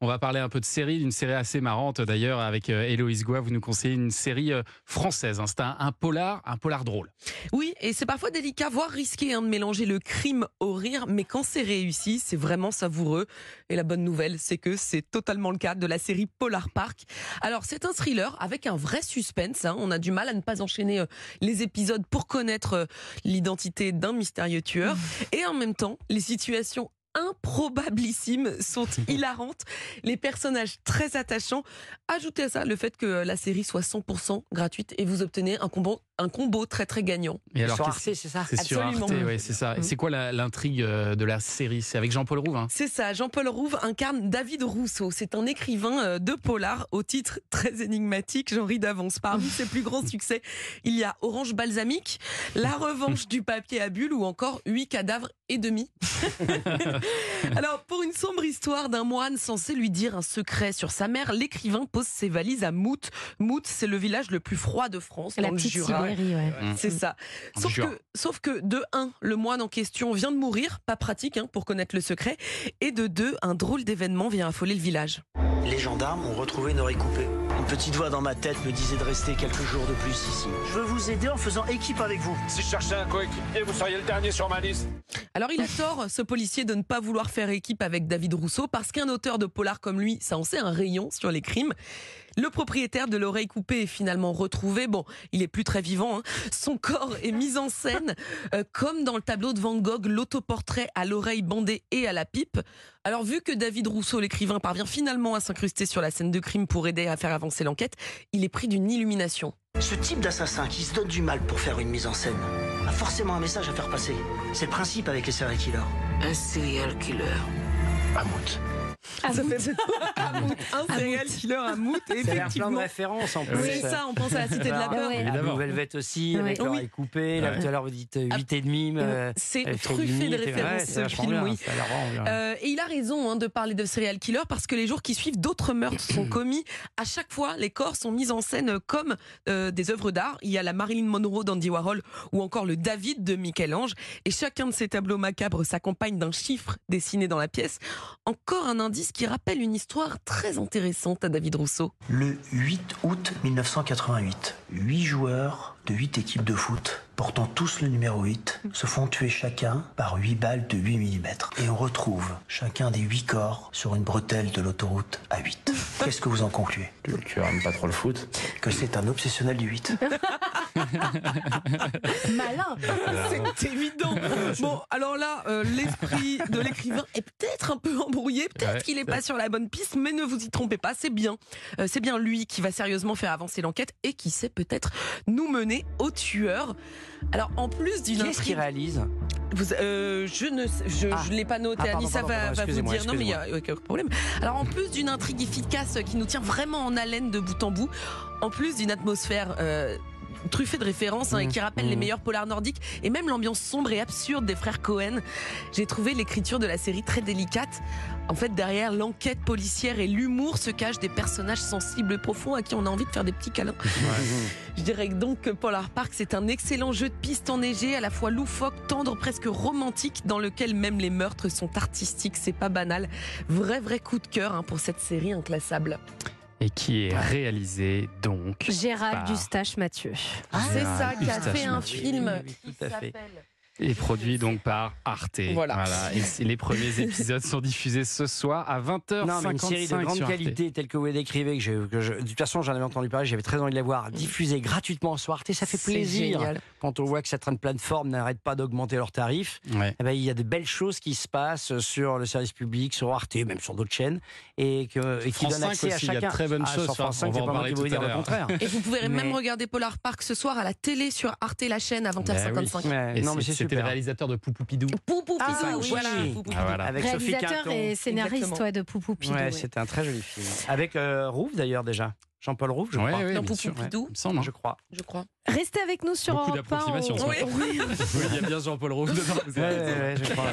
On va parler un peu de série, d'une série assez marrante d'ailleurs avec euh, Héloïse Goua. Vous nous conseillez une série euh, française. hein. C'est un, un polar, un polar drôle. Oui, et c'est parfois délicat, voire risqué hein, de mélanger le crime au rire, mais quand c'est réussi, c'est vraiment savoureux. Et la bonne nouvelle, c'est que c'est totalement le cas de la série Polar Park. Alors, c'est un thriller avec un vrai suspense. hein. On a du mal à ne pas enchaîner euh, les épisodes pour connaître l'identité d'un mystérieux tueur. Et en même temps, les situations improbablissimes sont hilarantes, les personnages très attachants. Ajoutez à ça le fait que la série soit 100% gratuite et vous obtenez un combo, un combo très très gagnant. Et alors, sur qu'est-ce- Arte, c'est ça? c'est sur Absolument. Arte, ouais, c'est ça. Et Mm. c'est quoi l'intrigue euh, de la série? C'est avec Jean-Paul Rouve. hein C'est ça, Jean-Paul Rouve incarne David Rousseau. C'est un écrivain euh, de polar au titre très énigmatique, j'en ris d'avance. Parmi ses plus grands succès, il y a Orange Balsamique, La revanche du papier à bulles ou encore Huit cadavres et demi. Alors, pour une sombre histoire d'un moine censé lui dire un secret sur sa mère, l'écrivain pose ses valises à Mout. Mout, c'est le village le plus froid de France, La dans le petite Jura. Ouais. C'est ça. Sauf Jura. que, sauf que, de un, le moine en question vient de mourir, pas pratique hein, pour connaître le secret, et de deux, un drôle d'événement vient affoler le village. Les gendarmes ont retrouvé une oreille coupée. Une petite voix dans ma tête me disait de rester quelques jours de plus ici. Je veux vous aider en faisant équipe avec vous. Si je cherchais un coéquipier, vous seriez le dernier sur ma liste. Alors il a tort, ce policier, de ne pas vouloir faire équipe avec David Rousseau, parce qu'un auteur de polar comme lui, ça en sait un rayon sur les crimes. Le propriétaire de l'oreille coupée est finalement retrouvé. Bon, il est plus très vivant. hein. Son corps est mis en scène euh, comme dans le tableau de Van Gogh, l'autoportrait à l'oreille bandée et à la pipe. Alors vu que David Rousseau, l'écrivain, parvient finalement à s'incruster sur la scène de crime pour aider à faire avancer l'enquête, il est pris d'une illumination. Ce type d'assassin qui se donne du mal pour faire une mise en scène a forcément un message à faire passer. C'est le principe avec les serial killers. Un serial killer. Mammouth. Ah, Ça fait un serial killer à mout, Ça a l'air plein effectivement. de références en plus. C'est ça, on pense à la cité de la Alors, peur. La Évidemment. nouvelle vête aussi, avec l'oreille coupée. Là, tout à l'heure, vous dites 8 et demi. euh, C'est truffé de références c'est ce film, oui. Euh, et il a raison hein, de parler de serial killer parce que les jours qui suivent, d'autres meurtres sont commis. À chaque fois, les corps sont mis en scène comme euh, des œuvres d'art. Il y a la Marilyn Monroe d'Andy Warhol ou encore le David de Michel-Ange. Et chacun de ces tableaux macabres s'accompagne d'un chiffre dessiné dans la pièce. Encore un indice qui rappelle une histoire très intéressante à David Rousseau. Le 8 août 1988, 8 joueurs de 8 équipes de foot, portant tous le numéro 8, se font tuer chacun par 8 balles de 8 mm. Et on retrouve chacun des 8 corps sur une bretelle de l'autoroute A8. Qu'est-ce que vous en concluez? Le tueur aime pas trop le foot. Que c'est un obsessionnel du 8. Malin. C'est évident. Bon, alors là, euh, l'esprit de l'écrivain est peut-être un peu embrouillé, peut-être Ouais. qu'il n'est pas sur la bonne piste, mais ne vous y trompez pas, c'est bien. Euh, c'est bien lui qui va sérieusement faire avancer l'enquête et qui sait peut-être nous mener au tueur. Alors, en plus d'une Qui est-ce qui intrigue, réalise? Vous- euh, je ne je, Ah. je l'ai pas noté, Ah, pardon, Anissa pardon, va, pardon, va vous dire. Non, mais il y a aucun problème. Alors, en plus d'une intrigue efficace qui nous tient vraiment en haleine de bout en bout, en plus d'une atmosphère euh, truffée de références hein, et qui rappelle les mmh. meilleurs polars nordiques, et même l'ambiance sombre et absurde des frères Cohen, j'ai trouvé l'écriture de la série très délicate. En fait, derrière l'enquête policière et l'humour se cachent des personnages sensibles et profonds à qui on a envie de faire des petits câlins. Je dirais donc que Polar Park, c'est un excellent jeu de piste enneigé, à la fois loufoque, tendre, presque romantique, dans lequel même les meurtres sont artistiques, c'est pas banal. Vrai, vrai coup de cœur hein, pour cette série inclassable. Et qui est réalisé donc. Gérald par- Eustache Mathieu. c'est ça qui a fait un film Oui, oui, qui tout à fait. s'appelle Et produit donc par Arte. Voilà. Et les premiers épisodes sont diffusés ce soir à 20h55 Non, mais une série de grande qualité telle que vous décrivez, que, j'ai- que je- de toute façon j'en avais entendu parler, j'avais très envie de la voir diffusée gratuitement sur Arte, ça fait plaisir. génial. Quand on voit que certaines plateformes n'arrêtent pas d'augmenter leurs tarifs, Ouais. eh ben, il y a de belles choses qui se passent sur le service public, sur Arte, même sur d'autres chaînes, et, que, et qui donnent 5 accès à aussi, il y a de chacun. très bonnes Ah, choses Sur France on 5, va c'est en pas moi parler qui vous tout à dire le l'heure. contraire. Et vous pouvez même regarder Polar Park ce soir à la télé sur Arte la chaîne à 20h55. Ouais, Et non, mais c'est c'était le réalisateur de Poupou Pidou. Poupou Ah, Pidou, oui. voilà. Poupou Ah, voilà. Avec Sophie Réalisateur et scénariste ouais, de Poupou Pidou. Ouais, ouais. c'était un très joli film. Avec euh, Rouve d'ailleurs déjà. Jean-Paul Rouve, je Ouais, crois. ouais, Dans bien Poupou sûr. Pidou, Il me semble. hein. Je crois. je crois. Restez avec nous sur Beaucoup Europe 1. d'approximations, on- ce Oui. Oui, il y a bien Jean-Paul Roux dedans. je crois.